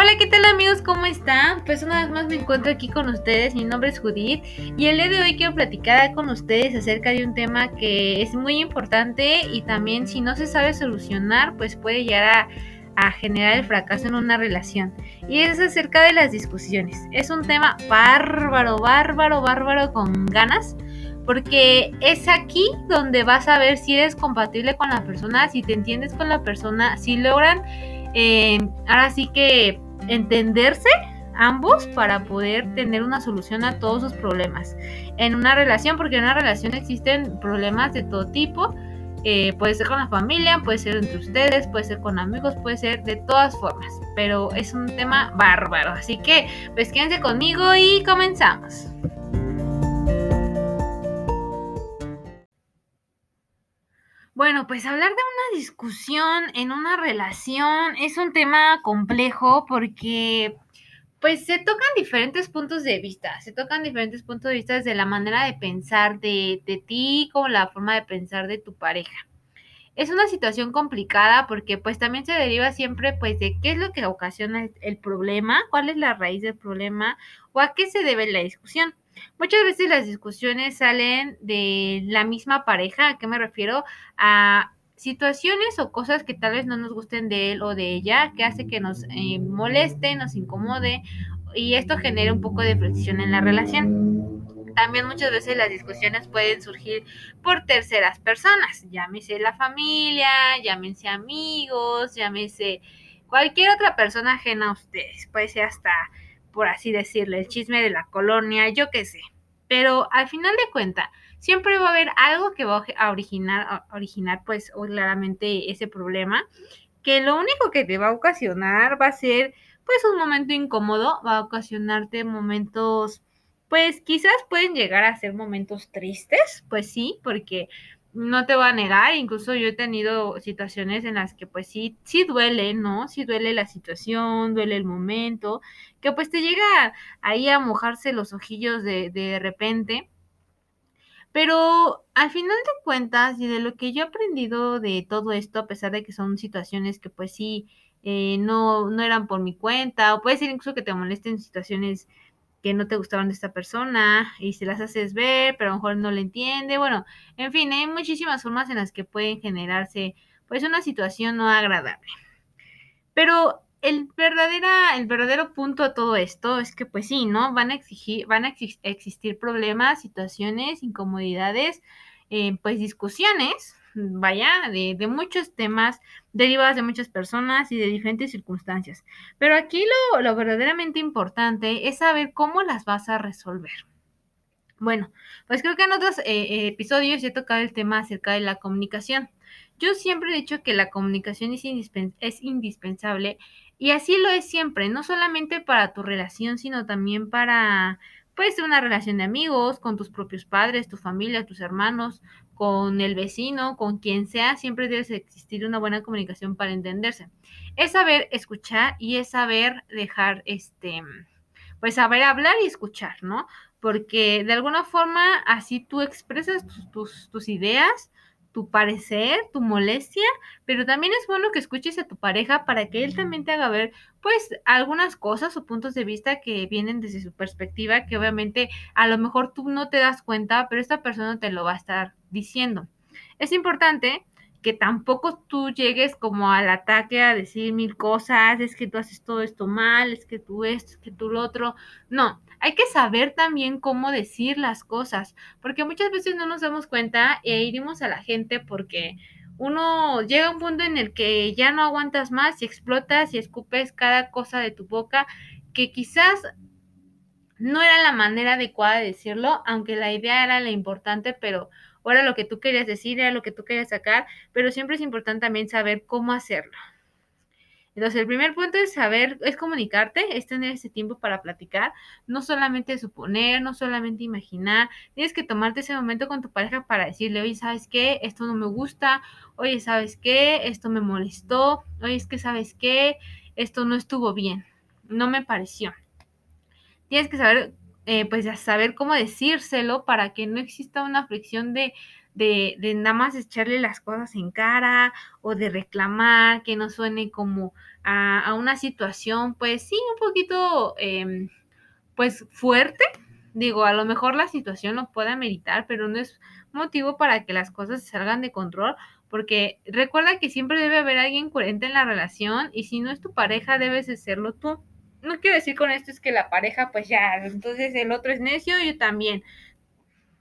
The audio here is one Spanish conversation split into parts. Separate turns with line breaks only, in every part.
Hola, ¿qué tal amigos? ¿Cómo están? Pues una vez más me encuentro aquí con ustedes, mi nombre es Judith y el día de hoy quiero platicar con ustedes acerca de un tema que es muy importante y también si no se sabe solucionar pues puede llegar a, generar el fracaso en una relación y es acerca de las discusiones. Es un tema bárbaro, bárbaro, bárbaro con ganas porque es aquí donde vas a ver si eres compatible con la persona, si te entiendes con la persona, si logran eh, ahora sí que entenderse ambos para poder tener una solución a todos sus problemas en una relación, porque en una relación existen problemas de todo tipo. Eh, puede ser con la familia, puede ser entre ustedes, puede ser con amigos, puede ser de todas formas, pero es un tema bárbaro. Así que, pues quédense conmigo y comenzamos. Bueno, pues hablar de una discusión en una relación es un tema complejo porque pues se tocan diferentes puntos de vista, se tocan diferentes puntos de vista desde la manera de pensar de, de ti como la forma de pensar de tu pareja. Es una situación complicada porque pues también se deriva siempre pues de qué es lo que ocasiona el, el problema, cuál es la raíz del problema o a qué se debe la discusión. Muchas veces las discusiones salen de la misma pareja, ¿a qué me refiero? A situaciones o cosas que tal vez no nos gusten de él o de ella, que hace que nos eh, moleste, nos incomode y esto genera un poco de fricción en la relación. También muchas veces las discusiones pueden surgir por terceras personas, llámese la familia, llámense amigos, llámese cualquier otra persona ajena a ustedes, puede ser hasta por así decirle, el chisme de la colonia, yo qué sé. Pero al final de cuentas, siempre va a haber algo que va a originar, a originar pues claramente ese problema, que lo único que te va a ocasionar va a ser pues un momento incómodo, va a ocasionarte momentos, pues quizás pueden llegar a ser momentos tristes, pues sí, porque no te voy a negar, incluso yo he tenido situaciones en las que pues sí, sí duele, ¿no? Sí duele la situación, duele el momento, que pues te llega ahí a mojarse los ojillos de, de repente. Pero al final de cuentas, y de lo que yo he aprendido de todo esto, a pesar de que son situaciones que pues sí, eh, no, no eran por mi cuenta, o puede ser incluso que te molesten situaciones que no te gustaban de esta persona y se las haces ver, pero a lo mejor no le entiende. Bueno, en fin, hay muchísimas formas en las que pueden generarse pues una situación no agradable. Pero el, verdadera, el verdadero punto de todo esto es que pues sí, ¿no? Van a exigir, van a existir problemas, situaciones, incomodidades, eh, pues discusiones, vaya, de, muchos temas derivados de muchas personas y de diferentes circunstancias. Pero aquí lo, lo verdaderamente importante es saber cómo las vas a resolver. Bueno, pues creo que en otros eh, episodios he tocado el tema acerca de la comunicación. Yo siempre he dicho que la comunicación es indispensable y así lo es siempre, no solamente para tu relación, sino también para, puede ser una relación de amigos, con tus propios padres, tu familia, tus hermanos, con el vecino, con quien sea, siempre debe existir una buena comunicación para entenderse. Es saber escuchar y es saber dejar, este, pues saber hablar y escuchar, ¿no? Porque de alguna forma así tú expresas tus, tus, tus ideas, tu parecer, tu molestia, pero también es bueno que escuches a tu pareja para que él también te haga ver, pues, algunas cosas o puntos de vista que vienen desde su perspectiva, que obviamente a lo mejor tú no te das cuenta, pero esta persona te lo va a estar diciendo. Es importante que tampoco tú llegues como al ataque a decir mil cosas, es que tú haces todo esto mal, es que tú esto, es que tú lo otro. No, hay que saber también cómo decir las cosas, porque muchas veces no nos damos cuenta e irimos a la gente porque uno llega a un punto en el que ya no aguantas más y explotas y escupes cada cosa de tu boca que quizás no era la manera adecuada de decirlo, aunque la idea era la importante, pero era lo que tú querías decir, era lo que tú querías sacar, pero siempre es importante también saber cómo hacerlo. Entonces, el primer punto es saber, es comunicarte, es tener ese tiempo para platicar, no solamente suponer, no solamente imaginar, tienes que tomarte ese momento con tu pareja para decirle, oye, ¿sabes qué? Esto no me gusta, oye, ¿sabes qué? Esto me molestó, oye, es que, ¿sabes qué? Esto no estuvo bien, no me pareció. Tienes que saber eh, pues saber cómo decírselo para que no exista una fricción de, de, de nada más echarle las cosas en cara o de reclamar, que no suene como a, una situación, pues sí, un poquito, eh, pues fuerte. Digo, a lo mejor la situación lo puede ameritar, pero no es motivo para que las cosas salgan de control, porque recuerda que siempre debe haber alguien coherente en la relación y si no es tu pareja, debes de serlo tú. No quiero decir con esto es que la pareja, pues ya, entonces el otro es necio, yo también.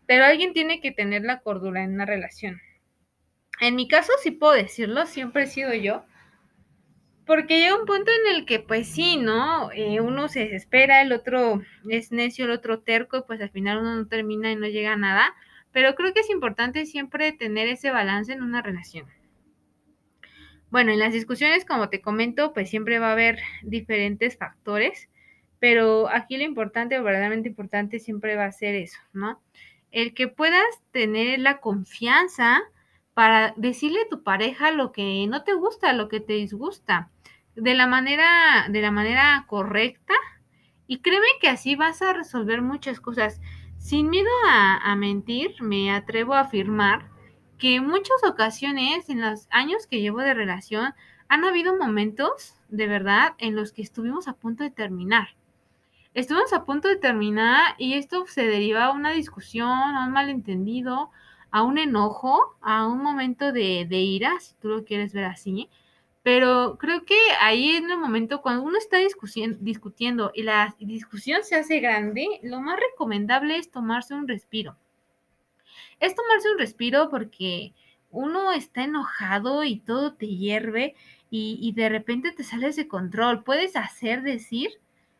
Pero alguien tiene que tener la cordura en una relación. En mi caso, sí puedo decirlo, siempre he sido yo. Porque llega un punto en el que, pues sí, ¿no? Eh, uno se desespera, el otro es necio, el otro terco, pues al final uno no termina y no llega a nada. Pero creo que es importante siempre tener ese balance en una relación. Bueno, en las discusiones, como te comento, pues siempre va a haber diferentes factores, pero aquí lo importante o verdaderamente importante siempre va a ser eso, ¿no? El que puedas tener la confianza para decirle a tu pareja lo que no te gusta, lo que te disgusta, de la manera, de la manera correcta, y créeme que así vas a resolver muchas cosas. Sin miedo a, a mentir, me atrevo a afirmar que en muchas ocasiones en los años que llevo de relación han habido momentos de verdad en los que estuvimos a punto de terminar. Estuvimos a punto de terminar y esto se deriva a una discusión, a un malentendido, a un enojo, a un momento de, de ira, si tú lo quieres ver así. Pero creo que ahí en el momento cuando uno está discutiendo y la discusión se hace grande, lo más recomendable es tomarse un respiro. Es tomarse un respiro porque uno está enojado y todo te hierve y, de repente te sales de control. Puedes hacer, decir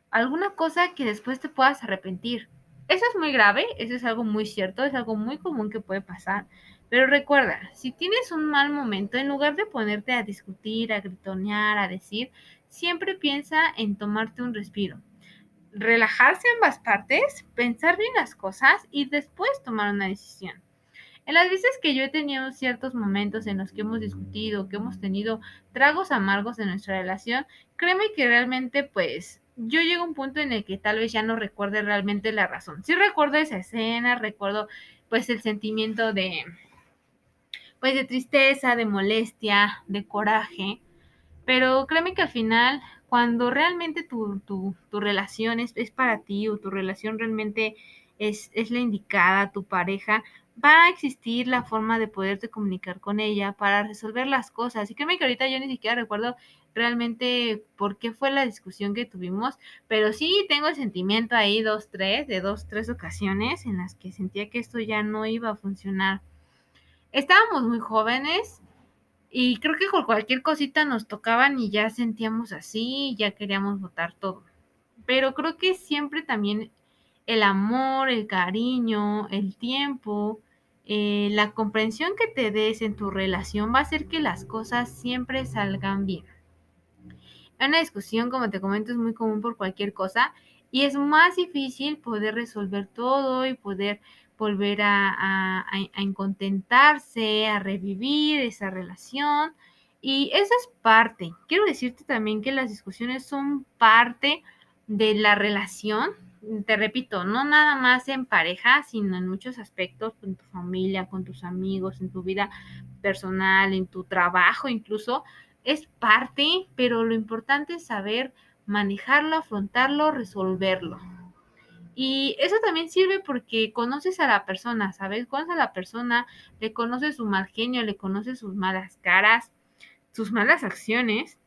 alguna cosa que después te puedas arrepentir. Eso es muy grave, eso es algo muy cierto, es algo muy común que puede pasar. Pero recuerda, si tienes un mal momento, en lugar de ponerte a discutir, a gritonear, a decir, siempre piensa en tomarte un respiro. Relajarse ambas partes, pensar bien las cosas y después tomar una decisión. En las veces que yo he tenido ciertos momentos en los que hemos discutido, que hemos tenido tragos amargos en nuestra relación, créeme que realmente pues yo llego a un punto en el que tal vez ya no recuerde realmente la razón. Sí recuerdo esa escena, recuerdo pues el sentimiento de pues de tristeza, de molestia, de coraje, pero créeme que al final cuando realmente tu, tu, tu relación es, es, para ti o tu relación realmente es, es la indicada, tu pareja, va a existir la forma de poderte comunicar con ella para resolver las cosas. Y créeme que ahorita yo ni siquiera recuerdo realmente por qué fue la discusión que tuvimos, pero sí tengo el sentimiento ahí dos, tres, de dos, tres ocasiones en las que sentía que esto ya no iba a funcionar. Estábamos muy jóvenes y creo que con cualquier cosita nos tocaban y ya sentíamos así, ya queríamos votar todo. Pero creo que siempre también el amor, el cariño, el tiempo, eh, la comprensión que te des en tu relación va a hacer que las cosas siempre salgan bien. Una discusión, como te comento, es muy común por cualquier cosa y es más difícil poder resolver todo y poder volver a, a, a contentarse, a revivir esa relación. Y eso es parte. Quiero decirte también que las discusiones son parte de la relación, te repito, no nada más en pareja, sino en muchos aspectos, con tu familia, con tus amigos, en tu vida personal, en tu trabajo incluso, es parte, pero lo importante es saber manejarlo, afrontarlo, resolverlo. Y eso también sirve porque conoces a la persona, ¿sabes? Conoces a la persona, le conoces su mal genio, le conoces sus malas caras, sus malas acciones.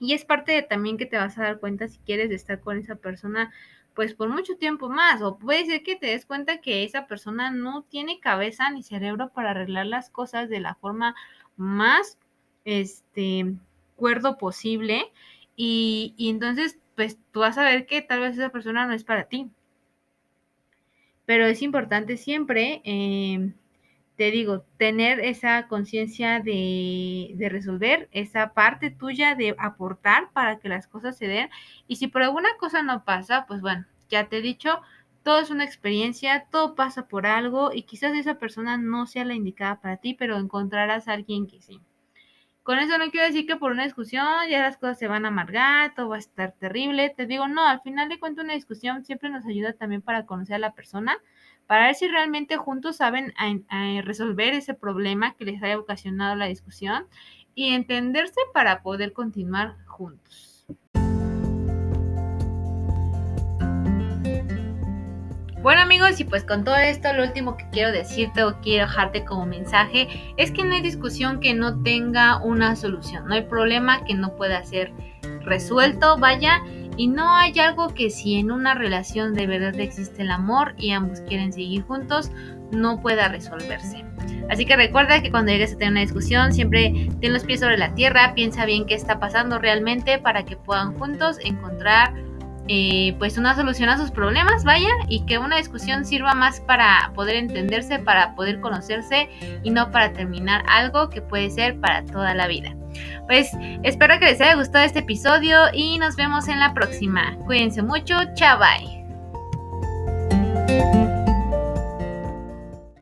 Y es parte de también que te vas a dar cuenta si quieres estar con esa persona pues por mucho tiempo más. O puede ser que te des cuenta que esa persona no tiene cabeza ni cerebro para arreglar las cosas de la forma más este cuerdo posible. Y, entonces, pues tú vas a ver que tal vez esa persona no es para ti. Pero es importante siempre, eh, te digo, tener esa conciencia de, de, resolver esa parte tuya de aportar para que las cosas se den. Y si por alguna cosa no pasa, pues bueno, ya te he dicho, todo es una experiencia, todo pasa por algo y quizás esa persona no sea la indicada para ti, pero encontrarás a alguien que sí. Con eso no quiero decir que por una discusión ya las cosas se van a amargar, todo va a estar terrible. Te digo, no, al final de cuentas una discusión siempre nos ayuda también para conocer a la persona, para ver si realmente juntos saben resolver ese problema que les haya ocasionado la discusión y entenderse para poder continuar juntos. Bueno amigos, y pues con todo esto lo último que quiero decirte o quiero dejarte como mensaje es que no hay discusión que no tenga una solución, no hay problema que no pueda ser resuelto, vaya, y no hay algo que si en una relación de verdad existe el amor y ambos quieren seguir juntos, no pueda resolverse. Así que recuerda que cuando llegues a tener una discusión, siempre ten los pies sobre la tierra, piensa bien qué está pasando realmente para que puedan juntos encontrar eh, pues una solución a sus problemas, vaya, y que una discusión sirva más para poder entenderse, para poder conocerse y no para terminar algo que puede ser para toda la vida. Pues espero que les haya gustado este episodio y nos vemos en la próxima. Cuídense mucho, chao bye.